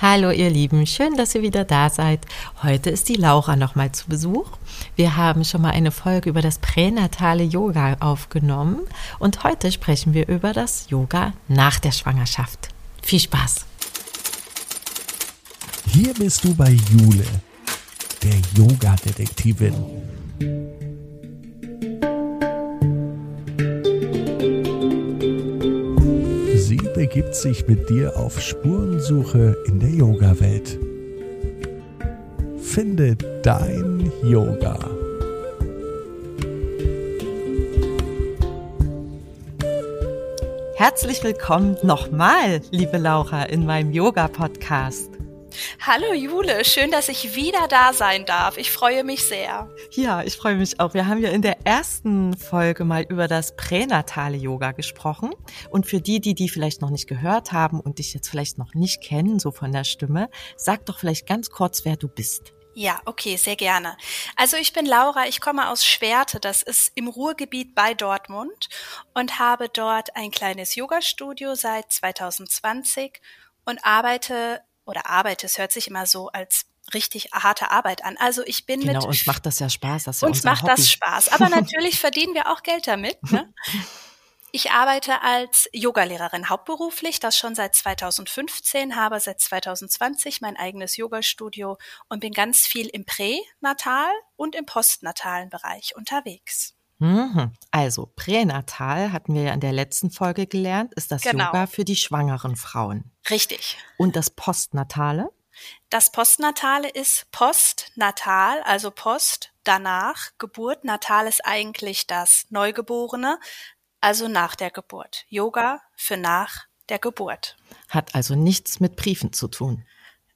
Hallo ihr Lieben, schön, dass ihr wieder da seid. Heute ist die Laura nochmal zu Besuch. Wir haben schon mal eine Folge über das pränatale Yoga aufgenommen und heute sprechen wir über das Yoga nach der Schwangerschaft. Viel Spaß! Hier bist du bei Jule, der Yoga-Detektivin. Begibt sich mit dir auf Spurensuche in der Yoga-Welt. Finde dein Yoga. Herzlich willkommen nochmal, liebe Laura, in meinem Yoga-Podcast. Hallo Jule, schön, dass ich wieder da sein darf. Ich freue mich sehr. Ja, ich freue mich auch. Wir haben ja in der ersten Folge mal über das pränatale Yoga gesprochen. Und für die, die die vielleicht noch nicht gehört haben und dich jetzt vielleicht noch nicht kennen, so von der Stimme, sag doch vielleicht ganz kurz, wer du bist. Ja, okay, sehr gerne. Also ich bin Laura, ich komme aus Schwerte, das ist im Ruhrgebiet bei Dortmund und habe dort ein kleines Yoga-Studio seit 2020 und arbeite oder arbeite, es hört sich immer so als richtig harte Arbeit an. Also ich bin genau, mit. Genau, uns macht das ja Spaß. Das ja uns macht Hobby. das Spaß. Aber natürlich verdienen wir auch Geld damit. Ne? Ich arbeite als Yogalehrerin hauptberuflich, das schon seit 2015, habe seit 2020 mein eigenes Yogastudio und bin ganz viel im Pränatal und im postnatalen Bereich unterwegs. Mhm. Also pränatal hatten wir ja in der letzten Folge gelernt, ist das Genau. Yoga für die schwangeren Frauen. Richtig. Und das postnatale? Das Postnatale ist postnatal, also Post, danach. Geburt, natal ist eigentlich das Neugeborene, also nach der Geburt. Yoga für nach der Geburt. Hat also nichts mit Briefen zu tun.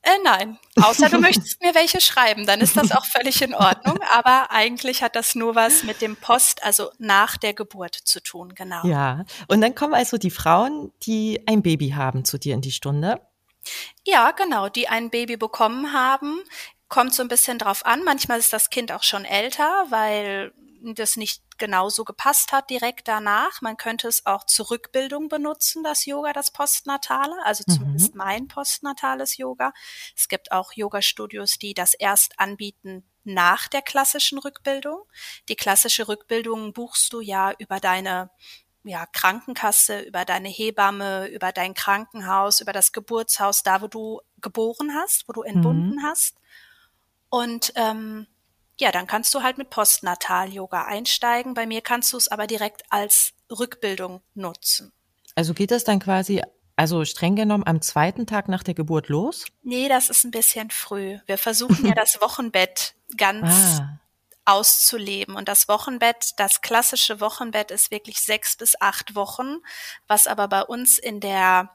Äh, nein, außer du möchtest mir welche schreiben, dann ist das auch völlig in Ordnung. Aber eigentlich hat das nur was mit dem Post, also nach der Geburt zu tun, genau. Ja. Und dann kommen also die Frauen, die ein Baby haben, zu dir in die Stunde. Ja, genau, die ein Baby bekommen haben. Kommt so ein bisschen drauf an. Manchmal ist das Kind auch schon älter, weil das nicht genauso gepasst hat direkt danach. Man könnte es auch zur Rückbildung benutzen, das Yoga, das Postnatale, also Mhm. zumindest mein postnatales Yoga. Es gibt auch Yoga-Studios, die das erst anbieten nach der klassischen Rückbildung. Die klassische Rückbildung buchst du ja über deine ja, Krankenkasse, über deine Hebamme, über dein Krankenhaus, über das Geburtshaus, da wo du geboren hast, wo du entbunden hast. Und ähm, ja, dann kannst du halt mit Postnatal-Yoga einsteigen. Bei mir kannst du es aber direkt als Rückbildung nutzen. Also geht das dann quasi, also streng genommen, am zweiten Tag nach der Geburt los? Nee, das ist ein bisschen früh. Wir versuchen ja das Wochenbett ganz Ah, auszuleben. Und das Wochenbett, das klassische Wochenbett ist wirklich sechs bis acht Wochen, was aber bei uns in der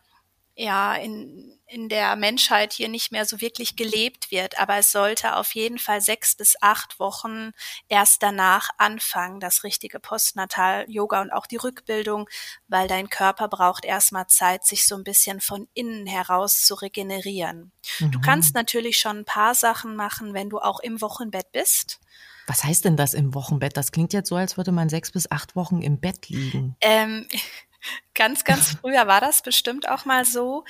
ja, in, in der Menschheit hier nicht mehr so wirklich gelebt wird. Aber es sollte auf jeden Fall sechs bis acht Wochen erst danach anfangen, das richtige Postnatal-Yoga und auch die Rückbildung, weil dein Körper braucht erstmal Zeit, sich so ein bisschen von innen heraus zu regenerieren. Du mhm. kannst natürlich schon ein paar Sachen machen, wenn du auch im Wochenbett bist. Was heißt denn das im Wochenbett? Das klingt jetzt so, als würde man sechs bis acht Wochen im Bett liegen. Ähm, ganz, ganz früher war das bestimmt auch mal so.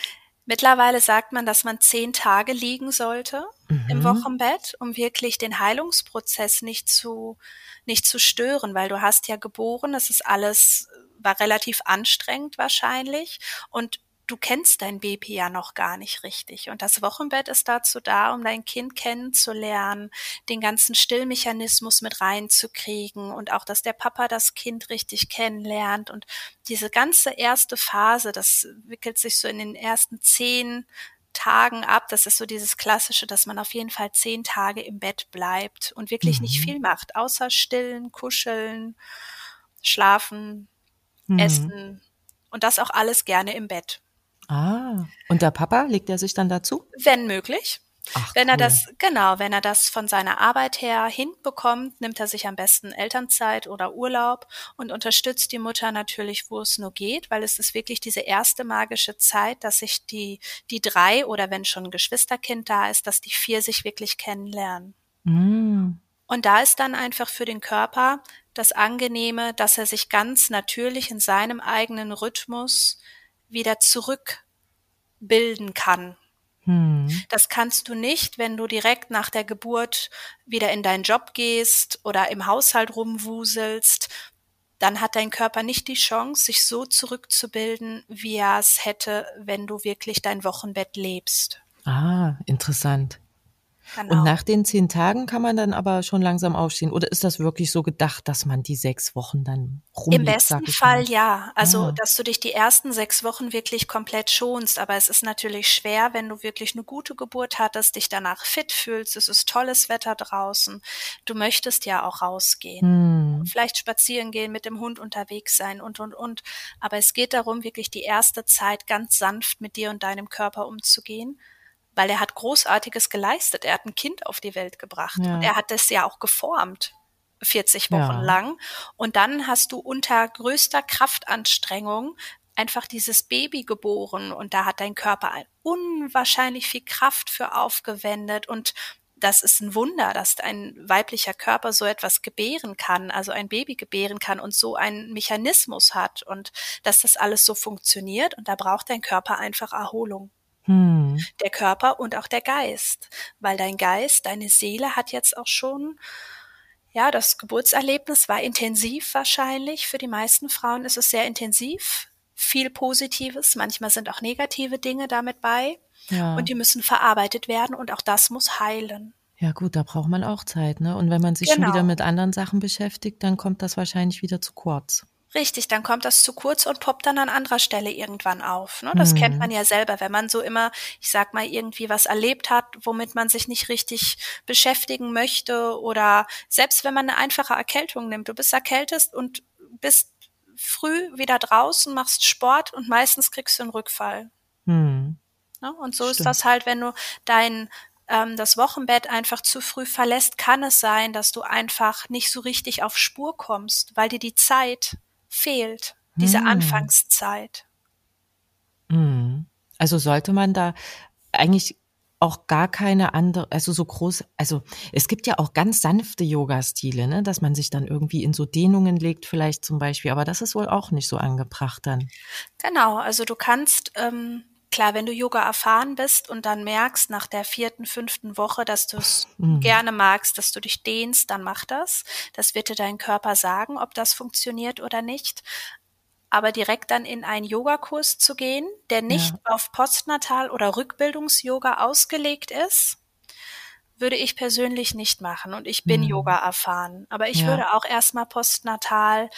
Mittlerweile sagt man, dass man zehn Tage liegen sollte im Mhm. Wochenbett, um wirklich den Heilungsprozess nicht zu, nicht zu stören, weil du hast ja geboren, es ist alles, war relativ anstrengend wahrscheinlich und du kennst dein Baby ja noch gar nicht richtig. Und das Wochenbett ist dazu da, um dein Kind kennenzulernen, den ganzen Stillmechanismus mit reinzukriegen und auch, dass der Papa das Kind richtig kennenlernt. Und diese ganze erste Phase, das wickelt sich so in den ersten zehn Tagen ab. Das ist so dieses Klassische, dass man auf jeden Fall zehn Tage im Bett bleibt und wirklich nicht Mhm. viel macht, außer stillen, kuscheln, schlafen, Mhm. essen und das auch alles gerne im Bett. Ah, und der Papa, legt er sich dann dazu? Wenn möglich. Ach, Wenn er cool. das, genau, wenn er das von seiner Arbeit her hinbekommt, nimmt er sich am besten Elternzeit oder Urlaub und unterstützt die Mutter natürlich, wo es nur geht, weil es ist wirklich diese erste magische Zeit, dass sich die, die drei oder wenn schon ein Geschwisterkind da ist, dass die vier sich wirklich kennenlernen. Mm. Und da ist dann einfach für den Körper das Angenehme, dass er sich ganz natürlich in seinem eigenen Rhythmus wieder zurückbilden kann. Hm. Das kannst du nicht, wenn du direkt nach der Geburt wieder in deinen Job gehst oder im Haushalt rumwuselst. Dann hat dein Körper nicht die Chance, sich so zurückzubilden, wie er es hätte, wenn du wirklich dein Wochenbett lebst. Ah, interessant. Genau. Und nach den zehn Tagen kann man dann aber schon langsam aufstehen. Oder ist das wirklich so gedacht, dass man die sechs Wochen dann rumliegt? Im besten Fall mal? ja. Also, ah. dass du dich die ersten sechs Wochen wirklich komplett schonst. Aber es ist natürlich schwer, wenn du wirklich eine gute Geburt hattest, dich danach fit fühlst. Es ist tolles Wetter draußen. Du möchtest ja auch rausgehen. Hm. Vielleicht spazieren gehen, mit dem Hund unterwegs sein und, und, und. Aber es geht darum, wirklich die erste Zeit ganz sanft mit dir und deinem Körper umzugehen weil er hat Großartiges geleistet. Er hat ein Kind auf die Welt gebracht ja. und er hat das ja auch geformt. 40 Wochen ja. lang. Und dann hast du unter größter Kraftanstrengung einfach dieses Baby geboren und da hat dein Körper unwahrscheinlich viel Kraft für aufgewendet und das ist ein Wunder, dass ein weiblicher Körper so etwas gebären kann, also ein Baby gebären kann und so einen Mechanismus hat und dass das alles so funktioniert und da braucht dein Körper einfach Erholung. Hm. Der Körper und auch der Geist. Weil dein Geist, deine Seele hat jetzt auch schon, ja, das Geburtserlebnis war intensiv wahrscheinlich. Für die meisten Frauen ist es sehr intensiv. Viel Positives, manchmal sind auch negative Dinge damit bei. Ja. Und die müssen verarbeitet werden und auch das muss heilen. Ja gut, da braucht man auch Zeit, ne? Und wenn man sich genau. schon wieder mit anderen Sachen beschäftigt, dann kommt das wahrscheinlich wieder zu kurz. Richtig, dann kommt das zu kurz und poppt dann an anderer Stelle irgendwann auf. Ne? Das mhm. kennt man ja selber, wenn man so immer, ich sag mal, irgendwie was erlebt hat, womit man sich nicht richtig beschäftigen möchte oder selbst wenn man eine einfache Erkältung nimmt, du bist erkältest und bist früh wieder draußen, machst Sport und meistens kriegst du einen Rückfall. Mhm. Ne? Und so Stimmt. ist das halt, wenn du dein ähm, das Wochenbett einfach zu früh verlässt, kann es sein, dass du einfach nicht so richtig auf Spur kommst, weil dir die Zeit fehlt, diese hm. Anfangszeit. Hm. Also sollte man da eigentlich auch gar keine andere, also so groß, also es gibt ja auch ganz sanfte Yoga-Stile, ne, dass man sich dann irgendwie in so Dehnungen legt, vielleicht zum Beispiel, aber das ist wohl auch nicht so angebracht dann. Genau, also du kannst ähm, Klar, wenn du Yoga erfahren bist und dann merkst nach der vierten, fünften Woche, dass du es mhm. gerne magst, dass du dich dehnst, dann mach das. Das wird dir dein Körper sagen, ob das funktioniert oder nicht. Aber direkt dann in einen Yogakurs zu gehen, der nicht ja. auf Postnatal- oder Rückbildungs-Yoga ausgelegt ist, würde ich persönlich nicht machen. Und ich bin mhm. Yoga erfahren. Aber ich ja. würde auch erstmal postnatal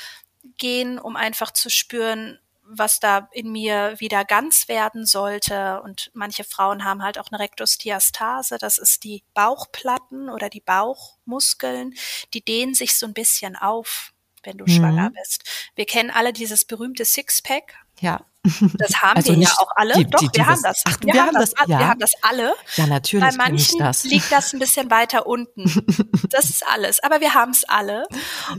gehen, um einfach zu spüren, was da in mir wieder ganz werden sollte. Und manche Frauen haben halt auch eine Rektusdiastase, das ist die Bauchplatten oder die Bauchmuskeln, die dehnen sich so ein bisschen auf, wenn du mhm. schwanger bist. Wir kennen alle dieses berühmte Sixpack. Ja. Das haben also wir ja auch alle. Die, Doch, die, wir haben das. Ach, wir, wir haben das, das ja. wir haben das alle. Ja, natürlich. Bei manchen das. liegt das ein bisschen weiter unten. Das ist alles. Aber wir haben es alle.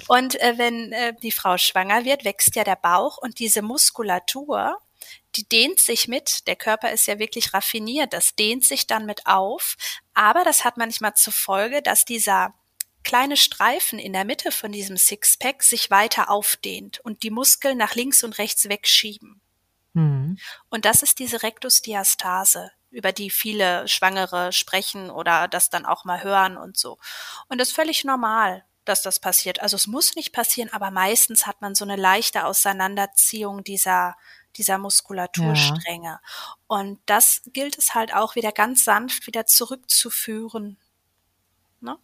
Und äh, wenn äh, die Frau schwanger wird, wächst ja der Bauch und diese Muskulatur, die dehnt sich mit. Der Körper ist ja wirklich raffiniert. Das dehnt sich dann mit auf. Aber das hat manchmal zur Folge, dass dieser kleine Streifen in der Mitte von diesem Sixpack sich weiter aufdehnt und die Muskeln nach links und rechts wegschieben. Mhm. Und das ist diese Rektusdiastase, über die viele Schwangere sprechen oder das dann auch mal hören und so. Und das ist völlig normal, dass das passiert. Also es muss nicht passieren, aber meistens hat man so eine leichte Auseinanderziehung dieser dieser Muskulaturstränge. Ja. Und das gilt es halt auch wieder ganz sanft wieder zurückzuführen. Ne?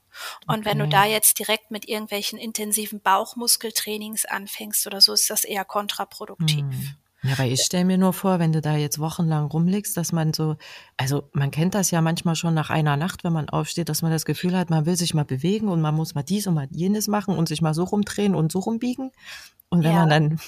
Und okay. wenn du da jetzt direkt mit irgendwelchen intensiven Bauchmuskeltrainings anfängst oder so, ist das eher kontraproduktiv. Hm. Ja, weil ich stelle mir nur vor, wenn du da jetzt wochenlang rumliegst, dass man so, also man kennt das ja manchmal schon nach einer Nacht, wenn man aufsteht, dass man das Gefühl hat, man will sich mal bewegen und man muss mal dies und mal jenes machen und sich mal so rumdrehen und so rumbiegen. Und wenn ja. man dann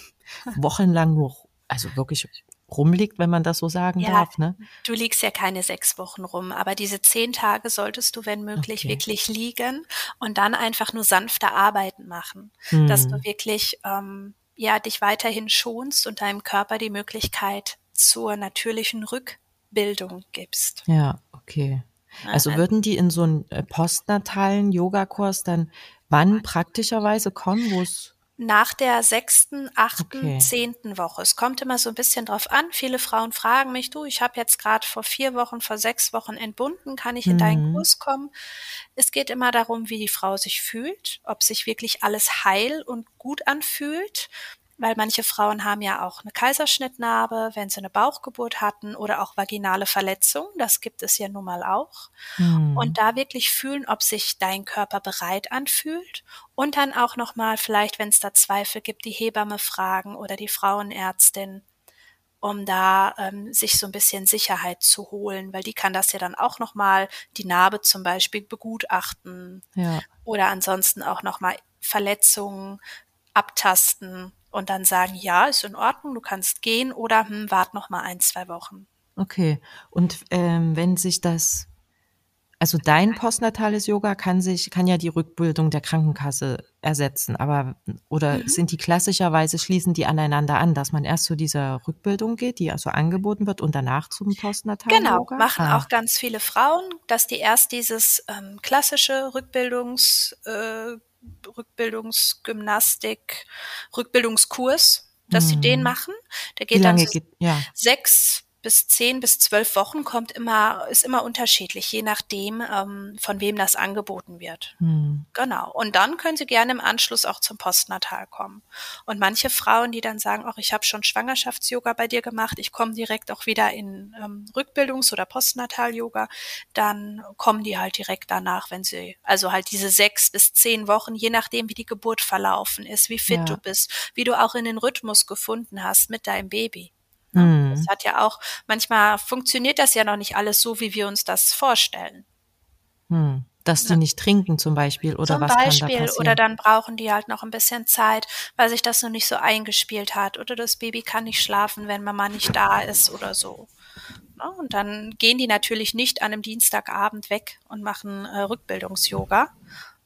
wochenlang nur, also wirklich rumliegt, wenn man das so sagen ja, darf, ne? Du liegst ja keine sechs Wochen rum, aber diese zehn Tage solltest du, wenn möglich, okay. wirklich liegen und dann einfach nur sanfte Arbeiten machen, hm. dass du wirklich ähm, ja dich weiterhin schonst und deinem Körper die Möglichkeit zur natürlichen Rückbildung gibst. Ja, okay. Also würden die in so einen äh, postnatalen Yogakurs dann wann praktischerweise kommen, wo es nach der sechsten, achten, zehnten Woche. Es kommt immer so ein bisschen drauf an. Viele Frauen fragen mich, du, ich habe jetzt gerade vor vier Wochen, vor sechs Wochen entbunden, kann ich in deinen Mhm. Kurs kommen? Es geht immer darum, wie die Frau sich fühlt, ob sich wirklich alles heil und gut anfühlt. Weil manche Frauen haben ja auch eine Kaiserschnittnarbe, wenn sie eine Bauchgeburt hatten oder auch vaginale Verletzungen. Das gibt es ja nun mal auch Hm. und da wirklich fühlen, ob sich dein Körper bereit anfühlt und dann auch noch mal vielleicht, wenn es da Zweifel gibt, die Hebamme fragen oder die Frauenärztin, um da ähm, sich so ein bisschen Sicherheit zu holen, weil die kann das ja dann auch noch mal die Narbe zum Beispiel begutachten ja. oder ansonsten auch noch mal Verletzungen abtasten und dann sagen, ja, ist in Ordnung, du kannst gehen oder hm, wart noch mal ein, zwei Wochen. Okay. Und ähm, wenn sich das, also dein postnatales Yoga kann sich, kann ja die Rückbildung der Krankenkasse ersetzen, aber oder Mhm. sind die klassischerweise schließen die aneinander an, dass man erst zu dieser Rückbildung geht, die also angeboten wird und danach zum postnatalen Genau, Yoga? machen Ah, auch ganz viele Frauen, dass die erst dieses ähm, klassische Rückbildungs, äh, Rückbildungsgymnastik, Rückbildungskurs, dass sie den Mhm. machen. Der Wie geht dann lange so geht, ja. sechs bis zehn bis zwölf Wochen, kommt immer, ist immer unterschiedlich, je nachdem, ähm, von wem das angeboten wird. Hm. Genau. Und dann können Sie gerne im Anschluss auch zum Postnatal kommen. Und manche Frauen, die dann sagen, ach, ich habe schon Schwangerschafts-Yoga bei dir gemacht, ich komme direkt auch wieder in ähm, Rückbildungs- oder Postnatal-Yoga, dann kommen die halt direkt danach, wenn sie, also halt diese sechs bis zehn Wochen, je nachdem, wie die Geburt verlaufen ist, wie fit Ja. du bist, wie du auch in den Rhythmus gefunden hast mit deinem Baby. Hm. Das hat ja auch, manchmal funktioniert das ja noch nicht alles so, wie wir uns das vorstellen. Hm. Dass die Ja. nicht trinken zum Beispiel oder Zum was kann da Beispiel, passieren? oder dann brauchen die halt noch ein bisschen Zeit, weil sich das noch nicht so eingespielt hat. Oder das Baby kann nicht schlafen, wenn Mama nicht da ist oder so. Ne? Und dann gehen die natürlich nicht an einem Dienstagabend weg und machen äh, Rückbildungs-Yoga.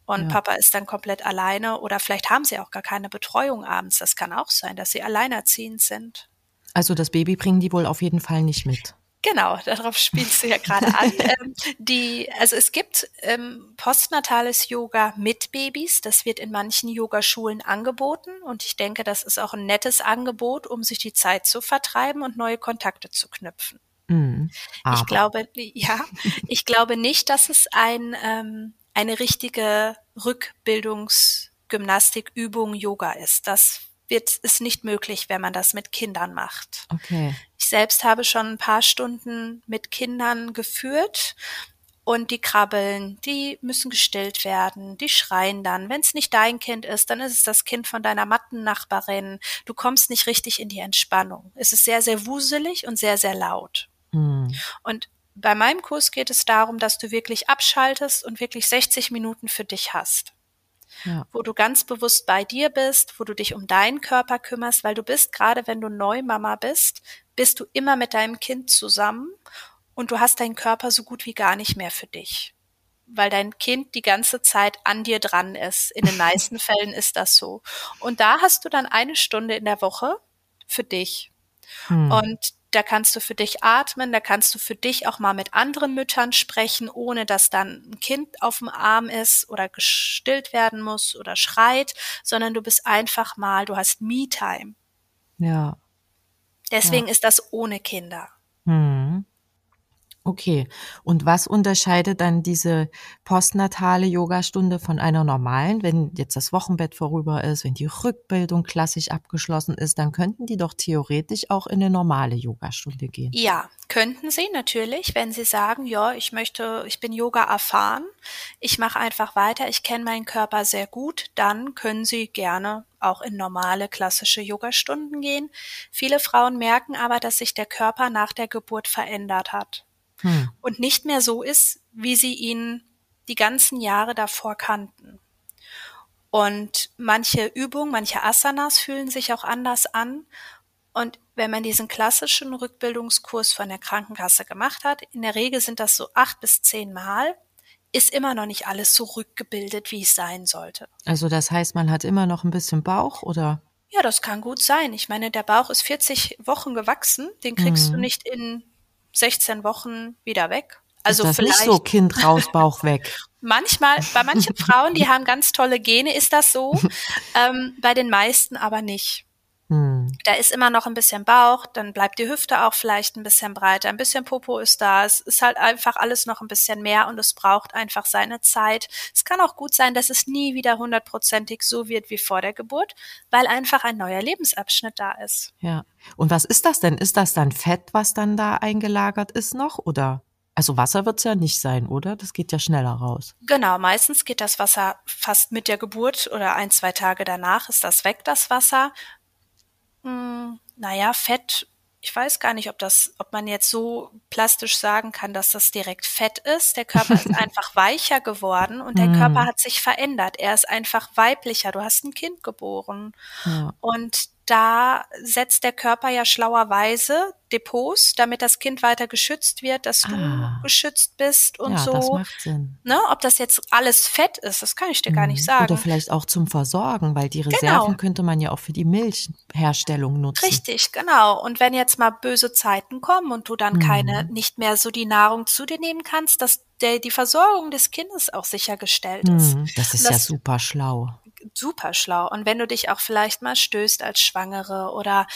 Und Ja. Papa ist dann komplett alleine. Oder vielleicht haben sie auch gar keine Betreuung abends. Das kann auch sein, dass sie alleinerziehend sind. Also das Baby bringen die wohl auf jeden Fall nicht mit. Genau, darauf spielst du ja gerade an. ähm, die, also es gibt ähm, postnatales Yoga mit Babys. Das wird in manchen Yogaschulen angeboten und ich denke, das ist auch ein nettes Angebot, um sich die Zeit zu vertreiben und neue Kontakte zu knüpfen. Aber, Ich glaube, ja, ich glaube nicht, dass es ein, ähm, eine richtige Rückbildungsgymnastikübung Yoga ist. Das wird, ist nicht möglich, wenn man das mit Kindern macht. okay. Ich selbst habe schon ein paar Stunden mit Kindern geführt und die krabbeln, die müssen gestillt werden, die schreien dann. Wenn es nicht dein Kind ist, dann ist es das Kind von deiner Mattennachbarin. Du kommst nicht richtig in die Entspannung. Es ist sehr, sehr wuselig und sehr, sehr laut. Hm. Und bei meinem Kurs geht es darum, dass du wirklich abschaltest und wirklich 60 Minuten für dich hast Ja. wo du ganz bewusst bei dir bist, wo du dich um deinen Körper kümmerst, weil du bist, gerade wenn du Neumama bist, bist du immer mit deinem Kind zusammen und du hast deinen Körper so gut wie gar nicht mehr für dich. Weil dein Kind die ganze Zeit an dir dran ist. In den meisten Fällen ist das so. Und da hast du dann eine Stunde in der Woche für dich. Hm. Und da kannst du für dich atmen, da kannst du für dich auch mal mit anderen Müttern sprechen, ohne dass dann ein Kind auf dem Arm ist oder gestillt werden muss oder schreit, sondern du bist einfach mal, du hast Me-Time. ja. Deswegen ist das ohne Kinder. Hm. Okay. Und was unterscheidet dann diese postnatale Yogastunde von einer normalen? Wenn jetzt das Wochenbett vorüber ist, wenn die Rückbildung klassisch abgeschlossen ist, dann könnten die doch theoretisch auch in eine normale Yogastunde gehen. Ja, könnten Sie natürlich, wenn Sie sagen, ja, ich möchte, ich bin Yoga erfahren, ich mache einfach weiter, ich kenne meinen Körper sehr gut, dann können Sie gerne auch in normale klassische Yogastunden gehen. Viele Frauen merken aber, dass sich der Körper nach der Geburt verändert hat Hm. und nicht mehr so ist, wie sie ihn die ganzen Jahre davor kannten. Und manche Übungen, manche Asanas fühlen sich auch anders an. Und wenn man diesen klassischen Rückbildungskurs von der Krankenkasse gemacht hat, in der Regel sind das so acht bis zehn Mal, ist immer noch nicht alles so rückgebildet, wie es sein sollte. Also das heißt, man hat immer noch ein bisschen Bauch oder? Ja, das kann gut sein. Ich meine, der Bauch ist 40 Wochen gewachsen, den kriegst du Mhm. nicht in 16 Wochen wieder weg. Also ist das nicht so Kind raus, Bauch weg. Manchmal, bei manchen Frauen, die haben ganz tolle Gene, ist das so. ähm, bei den meisten aber nicht. Hm. Da ist immer noch ein bisschen Bauch, dann bleibt die Hüfte auch vielleicht ein bisschen breiter, ein bisschen Popo ist da. Es ist halt einfach alles noch ein bisschen mehr und es braucht einfach seine Zeit. Es kann auch gut sein, dass es nie wieder hundertprozentig so wird wie vor der Geburt, weil einfach ein neuer Lebensabschnitt da ist. Ja. Und was ist das denn? Ist das dann Fett, was dann da eingelagert ist noch oder? Also Wasser wird's ja nicht sein, oder? Das geht ja schneller raus. Genau, meistens geht das Wasser fast mit der Geburt oder ein, zwei Tage danach ist das weg, das Wasser. Hm, naja, Fett, ich weiß gar nicht, ob das, ob man jetzt so plastisch sagen kann, dass das direkt Fett ist. Der Körper ist einfach weicher geworden und der mm. Körper hat sich verändert. Er ist einfach weiblicher. Du hast ein Kind geboren. Ja. Und da setzt der Körper ja schlauerweise Depots, damit das Kind weiter geschützt wird, dass du ah. geschützt bist und ja, so. Das macht Sinn. Ne, ob das jetzt alles Fett ist, das kann ich dir mhm. gar nicht mhm. sagen. Oder vielleicht auch zum Versorgen, weil die Reserven genau. könnte man ja auch für die Milchherstellung nutzen. Richtig, genau. Und wenn jetzt mal böse Zeiten kommen und du dann mhm. keine, nicht mehr so die Nahrung zu dir nehmen kannst, dass der, die Versorgung des Kindes auch sichergestellt ist. Mhm. Das ist das, ja super schlau super schlau. Und wenn du dich auch vielleicht mal stößt als Schwangere oder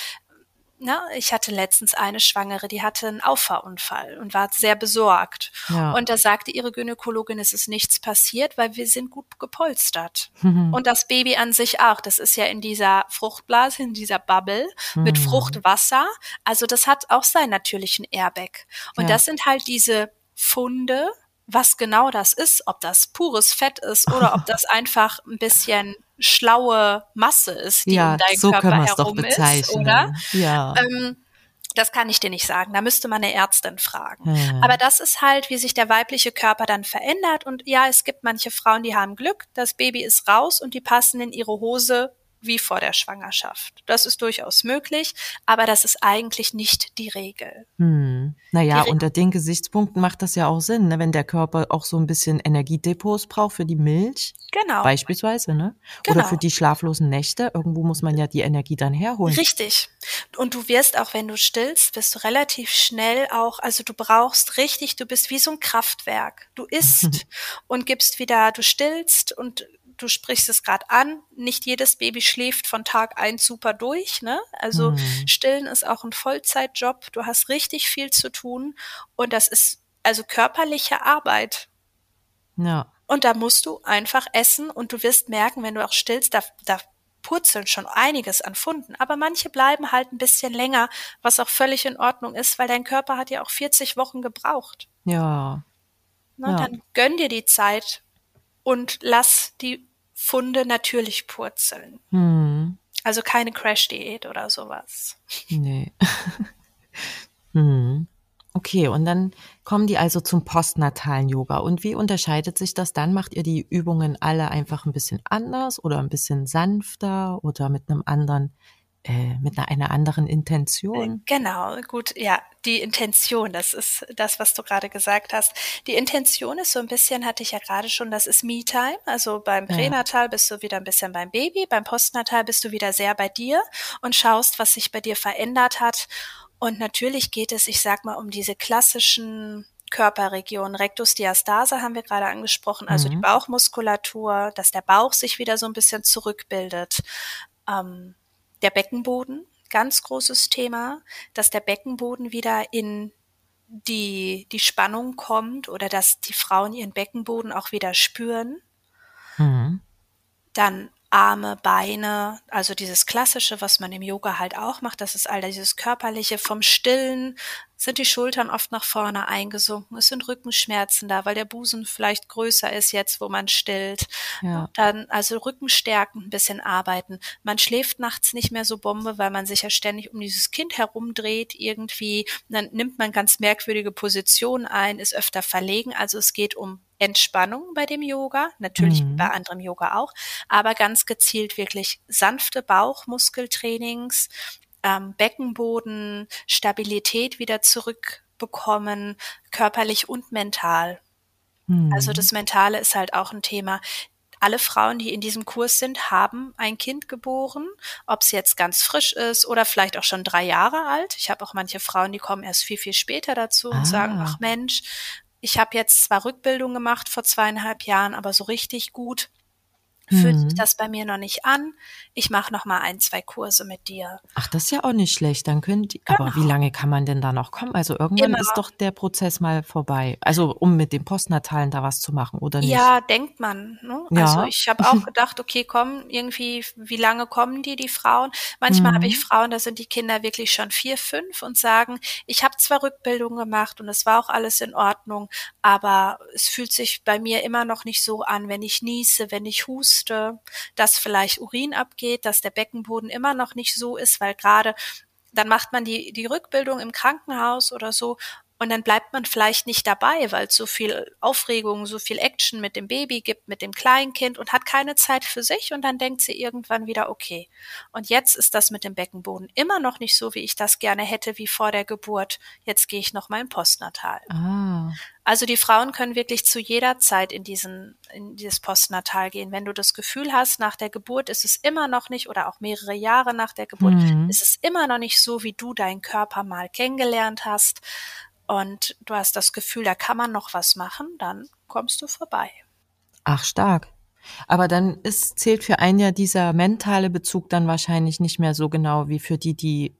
na, ich hatte letztens eine Schwangere, die hatte einen Auffahrunfall und war sehr besorgt. Ja. Und da sagte ihre Gynäkologin, es ist nichts passiert, weil wir sind gut gepolstert. Mhm. Und das Baby an sich auch. Das ist ja in dieser Fruchtblase, in dieser Bubble mhm. mit Fruchtwasser. Also das hat auch seinen natürlichen Airbag. Und ja. das sind halt diese Funde, was genau das ist, ob das pures Fett ist oder ob das einfach ein bisschen schlaue Masse ist, die ja, um deinen so Körper herum ist, oder? Ja. Ähm, das kann ich dir nicht sagen. Da müsste man eine Ärztin fragen. Hm. Aber das ist halt, wie sich der weibliche Körper dann verändert. Und ja, es gibt manche Frauen, die haben Glück. Das Baby ist raus und die passen in ihre Hose wie vor der Schwangerschaft. Das ist durchaus möglich, aber das ist eigentlich nicht die Regel. Hm. Naja, die unter den Gesichtspunkten macht das ja auch Sinn, ne? wenn der Körper auch so ein bisschen Energiedepots braucht für die Milch. Genau. Beispielsweise, ne? Genau. Oder für die schlaflosen Nächte. Irgendwo muss man ja die Energie dann herholen. Richtig. Und du wirst auch, wenn du stillst, wirst du relativ schnell auch, also du brauchst richtig, du bist wie so ein Kraftwerk. Du isst und gibst wieder, du stillst und du sprichst es gerade an, nicht jedes Baby schläft von Tag eins super durch. Ne? Also mhm. Stillen ist auch ein Vollzeitjob. Du hast richtig viel zu tun und das ist also körperliche Arbeit. Ja. Und da musst du einfach essen und du wirst merken, wenn du auch stillst, da, da purzeln schon einiges an Funden. Aber manche bleiben halt ein bisschen länger, was auch völlig in Ordnung ist, weil dein Körper hat ja auch 40 Wochen gebraucht. Ja. Na, ja. Dann gönn dir die Zeit und lass die Funde natürlich purzeln. Hm. Also keine Crash-Diät oder sowas. Nee. hm. Okay, und dann kommen die also zum postnatalen Yoga. Und wie unterscheidet sich das dann? Macht ihr die Übungen alle einfach ein bisschen anders oder ein bisschen sanfter oder mit einem anderen äh, mit einer, einer anderen Intention. Genau, gut, ja, die Intention, das ist das, was du gerade gesagt hast. Die Intention ist so ein bisschen, hatte ich ja gerade schon, das ist Me-Time. Also beim Pränatal ja. bist du wieder ein bisschen beim Baby, beim Postnatal bist du wieder sehr bei dir und schaust, was sich bei dir verändert hat. Und natürlich geht es, ich sag mal, um diese klassischen Körperregionen. Rectusdiastase haben wir gerade angesprochen, also mhm. die Bauchmuskulatur, dass der Bauch sich wieder so ein bisschen zurückbildet. Ähm, der Beckenboden, ganz großes Thema, dass der Beckenboden wieder in die, die Spannung kommt oder dass die Frauen ihren Beckenboden auch wieder spüren. Mhm. Dann Arme, Beine, also dieses Klassische, was man im Yoga halt auch macht, das ist all dieses Körperliche vom Stillen, sind die Schultern oft nach vorne eingesunken, es sind Rückenschmerzen da, weil der Busen vielleicht größer ist jetzt, wo man stillt. Ja. Dann also Rückenstärken ein bisschen arbeiten. Man schläft nachts nicht mehr so Bombe, weil man sich ja ständig um dieses Kind herumdreht irgendwie. Dann nimmt man ganz merkwürdige Positionen ein, ist öfter verlegen. Also es geht um Entspannung bei dem Yoga, natürlich mhm. bei anderem Yoga auch, aber ganz gezielt wirklich sanfte Bauchmuskeltrainings, ähm, Beckenboden, Stabilität wieder zurückbekommen, körperlich und mental. Mhm. Also das Mentale ist halt auch ein Thema. Alle Frauen, die in diesem Kurs sind, haben ein Kind geboren, ob es jetzt ganz frisch ist oder vielleicht auch schon drei Jahre alt. Ich habe auch manche Frauen, die kommen erst viel, viel später dazu und ah. sagen, ach Mensch, ich habe jetzt zwar Rückbildung gemacht vor zweieinhalb Jahren, aber so richtig gut fühlt sich Mhm. das bei mir noch nicht an. Ich mache noch mal ein, zwei Kurse mit dir. Ach, das ist ja auch nicht schlecht. Dann können die, aber wie Genau. lange kann man denn da noch kommen? Also irgendwann Immer. ist doch der Prozess mal vorbei. Also um mit den Postnatalen da was zu machen, oder nicht? Ja, denkt man. Ne? Ja. Also ich habe auch gedacht, okay, komm, irgendwie, wie lange kommen die, die Frauen? Manchmal habe ich Mhm. Frauen, da sind die Kinder wirklich schon vier, fünf und sagen, ich habe zwar Rückbildung gemacht und es war auch alles in Ordnung, aber es fühlt sich bei mir immer noch nicht so an, wenn ich niese, wenn ich huste, dass vielleicht Urin abgeht, dass der Beckenboden immer noch nicht so ist, weil gerade dann macht man die, die Rückbildung im Krankenhaus oder so und dann bleibt man vielleicht nicht dabei, weil es so viel Aufregung, so viel Action mit dem Baby gibt, mit dem Kleinkind und hat keine Zeit für sich und dann denkt sie irgendwann wieder, okay. Und jetzt ist das mit dem Beckenboden immer noch nicht so, wie ich das gerne hätte, wie vor der Geburt. Jetzt gehe ich noch mal im Postnatal. Ah, Also die Frauen können wirklich zu jeder Zeit in diesen in dieses Postnatal gehen. Wenn du das Gefühl hast, nach der Geburt ist es immer noch nicht oder auch mehrere Jahre nach der Geburt Mhm. ist es immer noch nicht so, wie du deinen Körper mal kennengelernt hast und du hast das Gefühl, da kann man noch was machen, dann kommst du vorbei. ach stark. Aber dann ist, zählt für einen ja dieser mentale Bezug dann wahrscheinlich nicht mehr so genau wie für die, die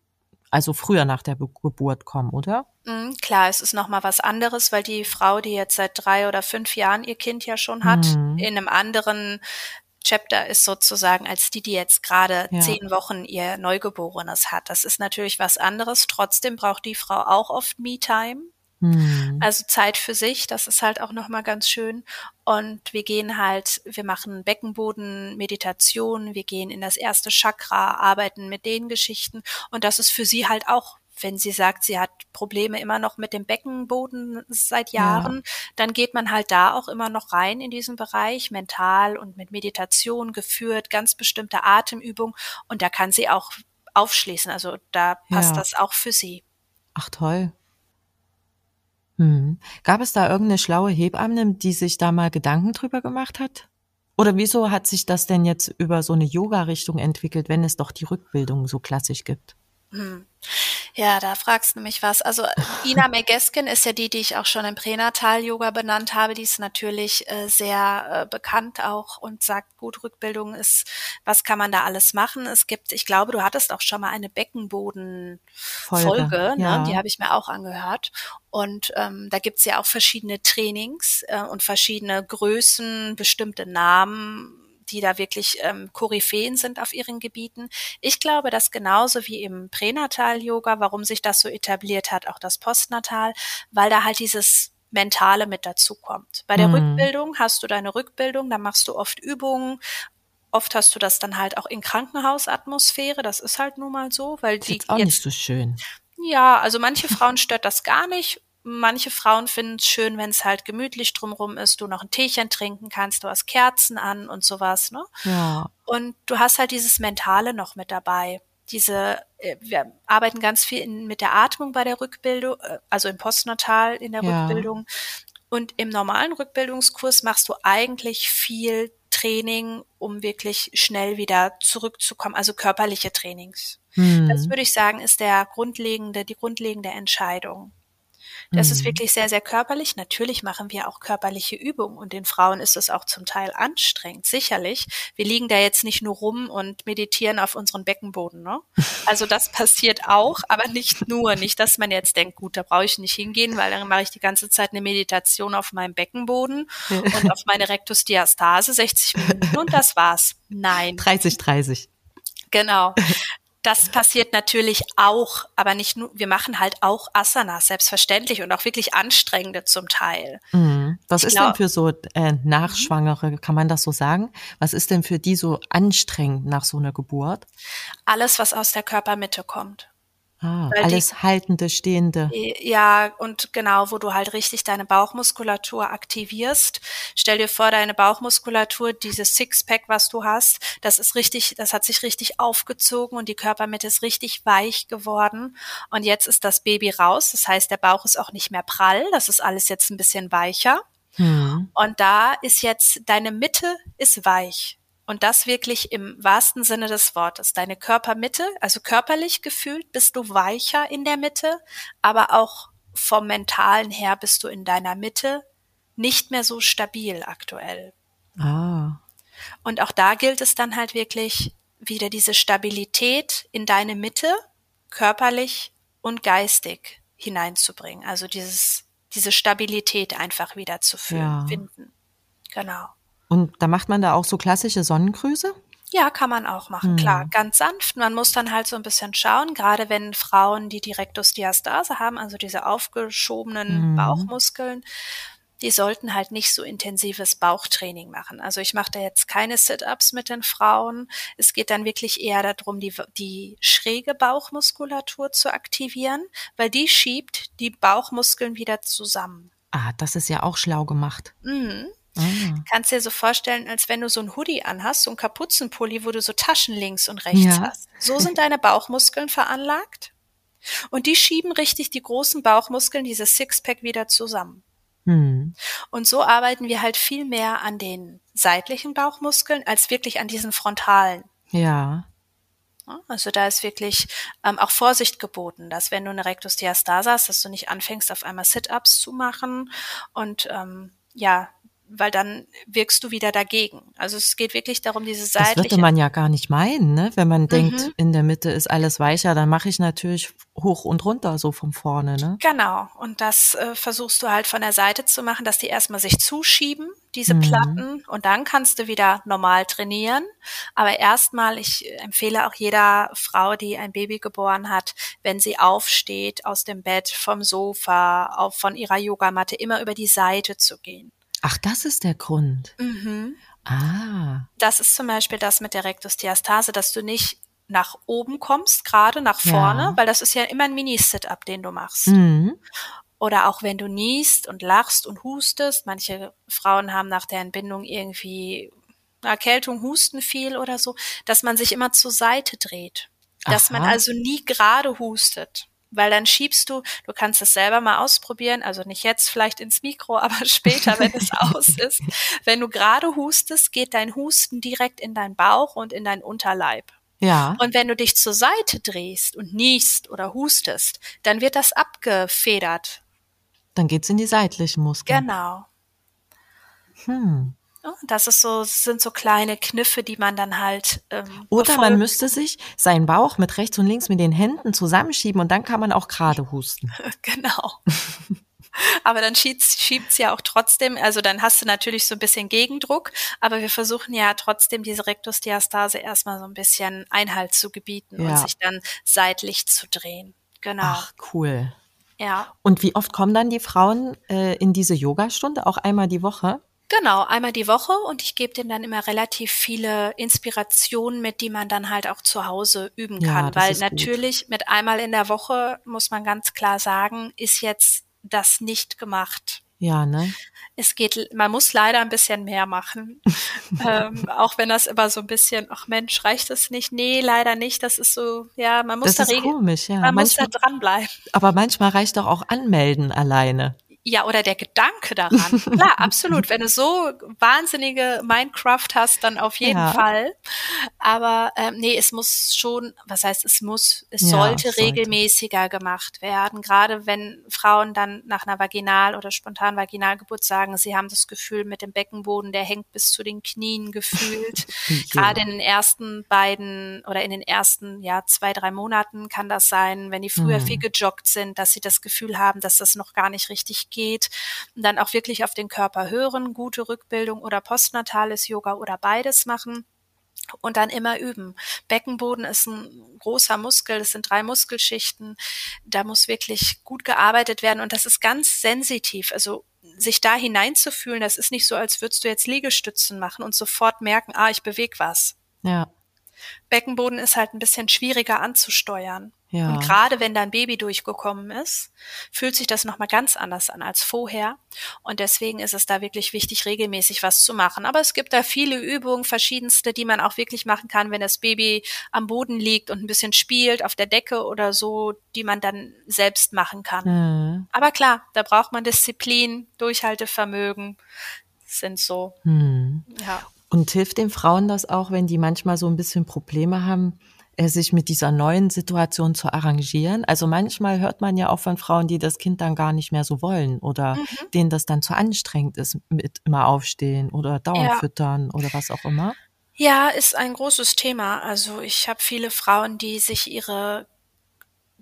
also früher nach der Be Geburt kommen, oder? Mhm, klar, es ist noch mal was anderes, weil die Frau, die jetzt seit drei oder fünf Jahren ihr Kind ja schon hat, Mhm. in einem anderen Chapter ist sozusagen als die, die jetzt gerade Ja. zehn Wochen ihr Neugeborenes hat. Das ist natürlich was anderes. Trotzdem braucht die Frau auch oft Me-Time. Hm. Also Zeit für sich, das ist halt auch nochmal ganz schön. Und wir gehen halt, wir machen Beckenboden, Meditation, wir gehen in das erste Chakra, arbeiten mit den Geschichten. Und das ist für sie halt auch, wenn sie sagt, sie hat Probleme immer noch mit dem Beckenboden seit Ja. Jahren, dann geht man halt da auch immer noch rein in diesen Bereich, mental und mit Meditation geführt, ganz bestimmte Atemübungen. Und da kann sie auch aufschließen. Also da passt Ja. das auch für sie. Ach toll. Hm. Gab es da irgendeine schlaue Hebamme, die sich da mal Gedanken drüber gemacht hat? Oder wieso hat sich das denn jetzt über so eine Yoga-Richtung entwickelt, wenn es doch die Rückbildung so klassisch gibt? Hm. Ja, da fragst du mich was. Also Ina Megeskin ist ja die, die ich auch schon im Pränatal-Yoga benannt habe. Die ist natürlich äh, sehr äh, bekannt auch und sagt, gut, Rückbildung ist, was kann man da alles machen? Es gibt, ich glaube, du hattest auch schon mal eine Beckenboden-Folge, Folge, ne? ja. die habe ich mir auch angehört. Und ähm, da gibt's ja auch verschiedene Trainings äh, und verschiedene Größen, bestimmte Namen, die da wirklich ähm, Koryphäen sind auf ihren Gebieten. Ich glaube, dass genauso wie im Pränatal-Yoga, warum sich das so etabliert hat, auch das Postnatal, weil da halt dieses Mentale mit dazu kommt. Bei der Mhm. Rückbildung hast du deine Rückbildung, da machst du oft Übungen. Oft hast du das dann halt auch in Krankenhausatmosphäre. Das ist halt nun mal so, weil Ist die jetzt auch jetzt nicht so schön. ja, also manche Frauen stört das gar nicht. Manche Frauen finden es schön, wenn es halt gemütlich drumrum ist, du noch ein Teechen trinken kannst, du hast Kerzen an und sowas, ne? Ja. Und du hast halt dieses Mentale noch mit dabei. Diese, äh, wir arbeiten ganz viel in, mit der Atmung bei der Rückbildung, äh, also im Postnatal in der Ja. Rückbildung. Und im normalen Rückbildungskurs machst du eigentlich viel Training, um wirklich schnell wieder zurückzukommen, also körperliche Trainings. Hm. Das würde ich sagen, ist der grundlegende, die grundlegende Entscheidung. Das ist Mhm. wirklich sehr, sehr körperlich. Natürlich machen wir auch körperliche Übungen und den Frauen ist es auch zum Teil anstrengend, sicherlich. Wir liegen da jetzt nicht nur rum und meditieren auf unseren Beckenboden. Ne? Also das passiert auch, aber nicht nur. Nicht, dass man jetzt denkt, gut, da brauche ich nicht hingehen, weil dann mache ich die ganze Zeit eine Meditation auf meinem Beckenboden und auf meine Rektusdiastase 60 Minuten und das war's. Nein. 30, 30. Genau. Das passiert natürlich auch, aber nicht nur, wir machen halt auch Asanas, selbstverständlich und auch wirklich anstrengende zum Teil. Mhm. Was Ich ist glaub- denn für so äh, Nachschwangere, kann man das so sagen? Was ist denn für die so anstrengend nach so einer Geburt? Alles, was aus der Körpermitte kommt. Ah, Weil die- alles Haltende, Stehende. Ja, und genau, wo du halt richtig deine Bauchmuskulatur aktivierst. Stell dir vor, deine Bauchmuskulatur, dieses Sixpack, was du hast, das ist richtig, das hat sich richtig aufgezogen und die Körpermitte ist richtig weich geworden. Und jetzt ist das Baby raus. Das heißt, der Bauch ist auch nicht mehr prall. Das ist alles jetzt ein bisschen weicher. Hm. Und da ist jetzt, deine Mitte ist weich. Und das wirklich im wahrsten Sinne des Wortes. Deine Körpermitte, also körperlich gefühlt, bist du weicher in der Mitte, aber auch vom mentalen her bist du in deiner Mitte nicht mehr so stabil aktuell. Ah. Und auch da gilt es dann halt wirklich, wieder diese Stabilität in deine Mitte, körperlich und geistig hineinzubringen. Also dieses, diese Stabilität einfach wieder zu Ja. finden. Genau. Und da macht man da auch so klassische Sonnengrüße? Ja, kann man auch machen, Mhm. klar. Ganz sanft. Man muss dann halt so ein bisschen schauen, gerade wenn Frauen die Direktusdiastase haben, also diese aufgeschobenen Mhm. Bauchmuskeln, die sollten halt nicht so intensives Bauchtraining machen. Also ich mache da jetzt keine Sit-ups mit den Frauen. Es geht dann wirklich eher darum, die, die schräge Bauchmuskulatur zu aktivieren, weil die schiebt die Bauchmuskeln wieder zusammen. Ah, das ist ja auch schlau gemacht. Mhm. Ah. Kannst dir so vorstellen, als wenn du so ein Hoodie anhast, so ein Kapuzenpulli, wo du so Taschen links und rechts Ja. hast. So sind deine Bauchmuskeln veranlagt. Und die schieben richtig die großen Bauchmuskeln, dieses Sixpack wieder zusammen. Hm. Und so arbeiten wir halt viel mehr an den seitlichen Bauchmuskeln als wirklich an diesen frontalen. Ja. Ja, Also da ist wirklich ähm, auch Vorsicht geboten, dass wenn du eine Rektusdiastase hast, dass du nicht anfängst, auf einmal Sit-ups zu machen und ähm, ja, weil dann wirkst du wieder dagegen. Also es geht wirklich darum, diese Das seitliche würde man ja gar nicht meinen, ne? Wenn man denkt, Mhm. in der Mitte ist alles weicher, dann mache ich natürlich hoch und runter so von vorne, ne? Genau. Und das äh, versuchst du halt von der Seite zu machen, dass die erstmal sich zuschieben, diese Mhm. Platten, und dann kannst du wieder normal trainieren. Aber erstmal, ich empfehle auch jeder Frau, die ein Baby geboren hat, wenn sie aufsteht aus dem Bett, vom Sofa, auf, von ihrer Yogamatte, immer über die Seite zu gehen. Ach, das ist der Grund. Mhm. Ah. Das ist zum Beispiel das mit der Rektusdiastase, dass du nicht nach oben kommst, gerade nach Ja. vorne, weil das ist ja immer ein Mini-Sit-up, den du machst. Mhm. Oder auch wenn du niest und lachst und hustest. Manche Frauen haben nach der Entbindung irgendwie Erkältung, husten viel oder so, dass man sich immer zur Seite dreht. Dass man Aha. also nie gerade hustet. Weil dann schiebst du, du kannst es selber mal ausprobieren, also nicht jetzt vielleicht ins Mikro, aber später, wenn es aus ist. Wenn du gerade hustest, geht dein Husten direkt in deinen Bauch und in deinen Unterleib. Ja. Und wenn du dich zur Seite drehst und niest oder hustest, dann wird das abgefedert. Dann geht's in die seitlichen Muskeln. Genau. Hm. Ja, Das ist so, sind so kleine Kniffe, die man dann halt. Ähm, Oder man müsste sich seinen Bauch mit rechts und links mit den Händen zusammenschieben und dann kann man auch gerade husten. Genau. Aber dann schiebt's, schiebt's ja auch trotzdem, also dann hast du natürlich so ein bisschen Gegendruck, aber wir versuchen ja trotzdem diese Rektusdiastase erstmal so ein bisschen Einhalt zu gebieten und Ja. sich dann seitlich zu drehen. Genau. Ach, cool. Ja. Und wie oft kommen dann die Frauen äh, in diese Yogastunde? Auch einmal die Woche? Genau, einmal die Woche und ich gebe denen dann immer relativ viele Inspirationen mit, die man dann halt auch zu Hause üben Ja, kann. das Weil ist gut. natürlich mit einmal in der Woche, muss man ganz klar sagen, ist jetzt das nicht gemacht. Ja, ne? Es geht, man muss leider ein bisschen mehr machen. ähm, auch wenn das immer so ein bisschen, ach Mensch, reicht das nicht? Nee, leider nicht. Das ist so, ja, man muss Das da ist komisch, ja. man muss da Manchmal, dranbleiben. aber manchmal reicht doch auch anmelden alleine. Ja, oder der Gedanke daran. Klar, absolut. Wenn du so wahnsinnige Minecraft hast, dann auf jeden Ja. Fall. Aber ähm, nee, es muss schon, was heißt es muss, es Ja, sollte sollte. regelmäßiger gemacht werden. Gerade wenn Frauen dann nach einer Vaginal- oder spontan Vaginalgeburt sagen, sie haben das Gefühl mit dem Beckenboden, der hängt bis zu den Knien gefühlt. Gerade in den ersten beiden oder in den ersten ja zwei drei Monaten kann das sein, wenn die früher Mhm. viel gejoggt sind, dass sie das Gefühl haben, dass das noch gar nicht richtig geht. Und dann auch wirklich auf den Körper hören, gute Rückbildung oder postnatales Yoga oder beides machen. Und dann immer üben. Beckenboden ist ein großer Muskel, das sind drei Muskelschichten. Da muss wirklich gut gearbeitet werden und das ist ganz sensitiv. Also sich da hineinzufühlen, das ist nicht so, als würdest du jetzt Liegestützen machen und sofort merken, ah, ich bewege was. Ja, Beckenboden ist halt ein bisschen schwieriger anzusteuern. Ja. Und gerade wenn dein Baby durchgekommen ist, fühlt sich das nochmal ganz anders an als vorher. Und deswegen ist es da wirklich wichtig, regelmäßig was zu machen. Aber es gibt da viele Übungen, verschiedenste, die man auch wirklich machen kann, wenn das Baby am Boden liegt und ein bisschen spielt, auf der Decke oder so, die man dann selbst machen kann. Hm. Aber klar, da braucht man Disziplin, Durchhaltevermögen. Sind so, Hm. ja. Und hilft den Frauen das auch, wenn die manchmal so ein bisschen Probleme haben, sich mit dieser neuen Situation zu arrangieren. Also manchmal hört man ja auch von Frauen, die das Kind dann gar nicht mehr so wollen oder mhm. denen das dann zu anstrengend ist mit immer aufstehen oder dauernd ja. füttern oder was auch immer. Ja, ist ein großes Thema. Also ich habe viele Frauen, die sich ihre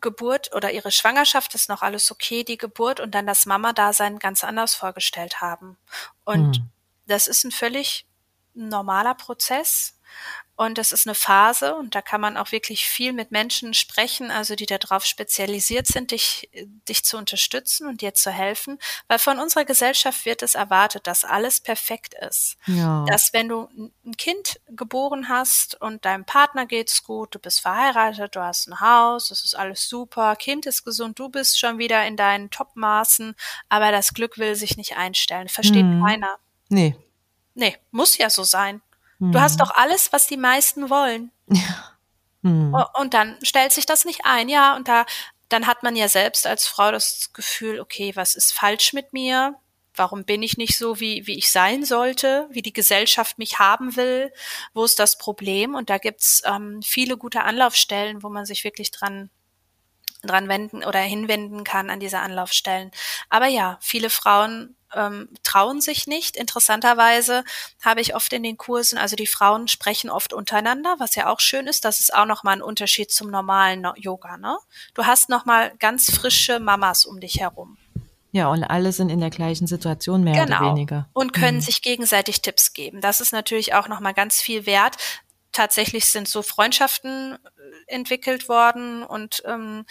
Geburt oder ihre Schwangerschaft ist noch alles okay, die Geburt und dann das Mama-Dasein ganz anders vorgestellt haben. Und hm. das ist ein völlig normaler Prozess. Und das ist eine Phase und da kann man auch wirklich viel mit Menschen sprechen, also die darauf spezialisiert sind, dich, dich zu unterstützen und dir zu helfen. Weil von unserer Gesellschaft wird es erwartet, dass alles perfekt ist. Ja. Dass wenn du ein Kind geboren hast und deinem Partner geht's gut, du bist verheiratet, du hast ein Haus, es ist alles super, Kind ist gesund, du bist schon wieder in deinen Topmaßen, aber das Glück will sich nicht einstellen. Versteht hm. keiner. Nee. Nee, muss ja so sein. Du hast hm. doch alles, was die meisten wollen. Ja. Hm. Und dann stellt sich das nicht ein, ja. Und da, dann hat man ja selbst als Frau das Gefühl, okay, was ist falsch mit mir? Warum bin ich nicht so, wie, wie ich sein sollte, wie die Gesellschaft mich haben will? Wo ist das Problem? Und da gibt's ähm, viele gute Anlaufstellen, wo man sich wirklich dran dran wenden oder hinwenden kann an diese Anlaufstellen. Aber ja, viele Frauen ähm, trauen sich nicht. Interessanterweise habe ich oft in den Kursen, also die Frauen sprechen oft untereinander, was ja auch schön ist. Das ist auch nochmal ein Unterschied zum normalen Yoga. Ne? Du hast nochmal ganz frische Mamas um dich herum. Ja, und alle sind in der gleichen Situation mehr genau. oder weniger. Und können mhm. sich gegenseitig Tipps geben. Das ist natürlich auch nochmal ganz viel wert. Tatsächlich sind so Freundschaften entwickelt worden und ähm,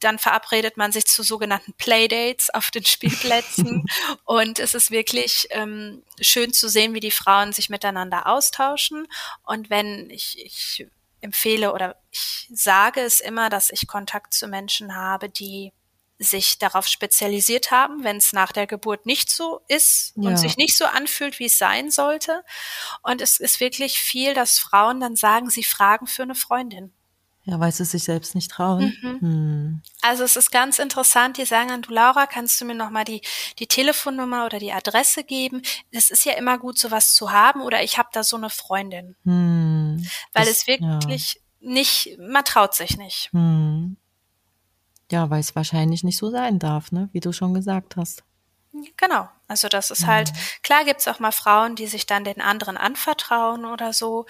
dann verabredet man sich zu sogenannten Playdates auf den Spielplätzen. Und es ist wirklich ähm, schön zu sehen, wie die Frauen sich miteinander austauschen. Und wenn ich, ich empfehle oder ich sage es immer, dass ich Kontakt zu Menschen habe, die sich darauf spezialisiert haben, wenn es nach der Geburt nicht so ist ja. und sich nicht so anfühlt, wie es sein sollte. Und es ist wirklich viel, dass Frauen dann sagen, sie fragen für eine Freundin. Ja, weil sie sich selbst nicht trauen. Mhm. Hm. Also es ist ganz interessant, die sagen dann, du Laura, kannst du mir nochmal die, die Telefonnummer oder die Adresse geben? Es ist ja immer gut, sowas zu haben oder ich habe da so eine Freundin. Hm. Weil das, es wirklich ja. nicht, man traut sich nicht. Hm. Ja, weil es wahrscheinlich nicht so sein darf, ne? wie du schon gesagt hast. Genau, also das ist halt, klar gibt's auch mal Frauen, die sich dann den anderen anvertrauen oder so.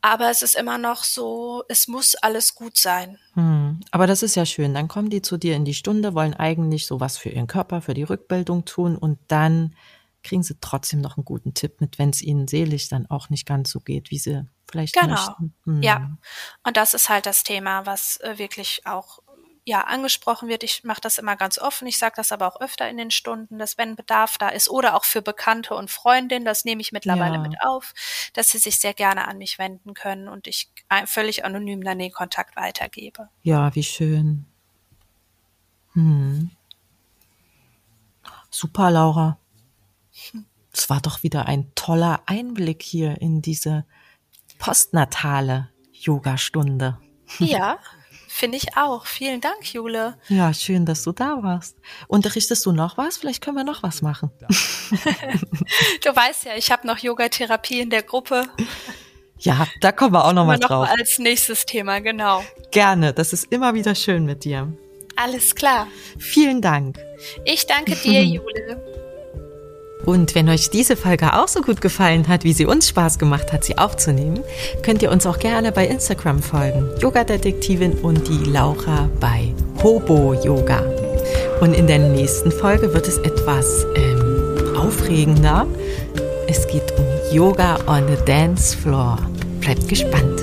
Aber es ist immer noch so, es muss alles gut sein. Hm. Aber das ist ja schön. Dann kommen die zu dir in die Stunde, wollen eigentlich sowas für ihren Körper, für die Rückbildung tun und dann kriegen sie trotzdem noch einen guten Tipp mit, wenn es ihnen seelisch dann auch nicht ganz so geht, wie sie vielleicht genau. möchten. Hm. Ja, und das ist halt das Thema, was äh, wirklich auch ja angesprochen wird. Ich mache das immer ganz offen. Ich sage das aber auch öfter in den Stunden, dass wenn Bedarf da ist oder auch für Bekannte und Freundinnen, das nehme ich mittlerweile ja. mit auf, dass sie sich sehr gerne an mich wenden können und ich völlig anonym dann den Kontakt weitergebe. Ja, wie schön. Hm. Super, Laura. Es war doch wieder ein toller Einblick hier in diese postnatale Yogastunde. Ja, Finde ich auch. Vielen Dank, Jule. Ja, schön, dass du da warst. Unterrichtest du noch was? Vielleicht können wir noch was machen. du weißt ja, ich habe noch Yogatherapie in der Gruppe. Ja, da kommen wir auch noch mal noch drauf. Mal als nächstes Thema, genau. Gerne, das ist immer wieder schön mit dir. Alles klar. Vielen Dank. Ich danke dir, Jule. Und wenn euch diese Folge auch so gut gefallen hat, wie sie uns Spaß gemacht hat, sie aufzunehmen, könnt ihr uns auch gerne bei Instagram folgen. Yoga-Detektivin und die Laura bei Hobo Yoga. Und in der nächsten Folge wird es etwas ähm, aufregender. Es geht um Yoga on the Dance Floor. Bleibt gespannt.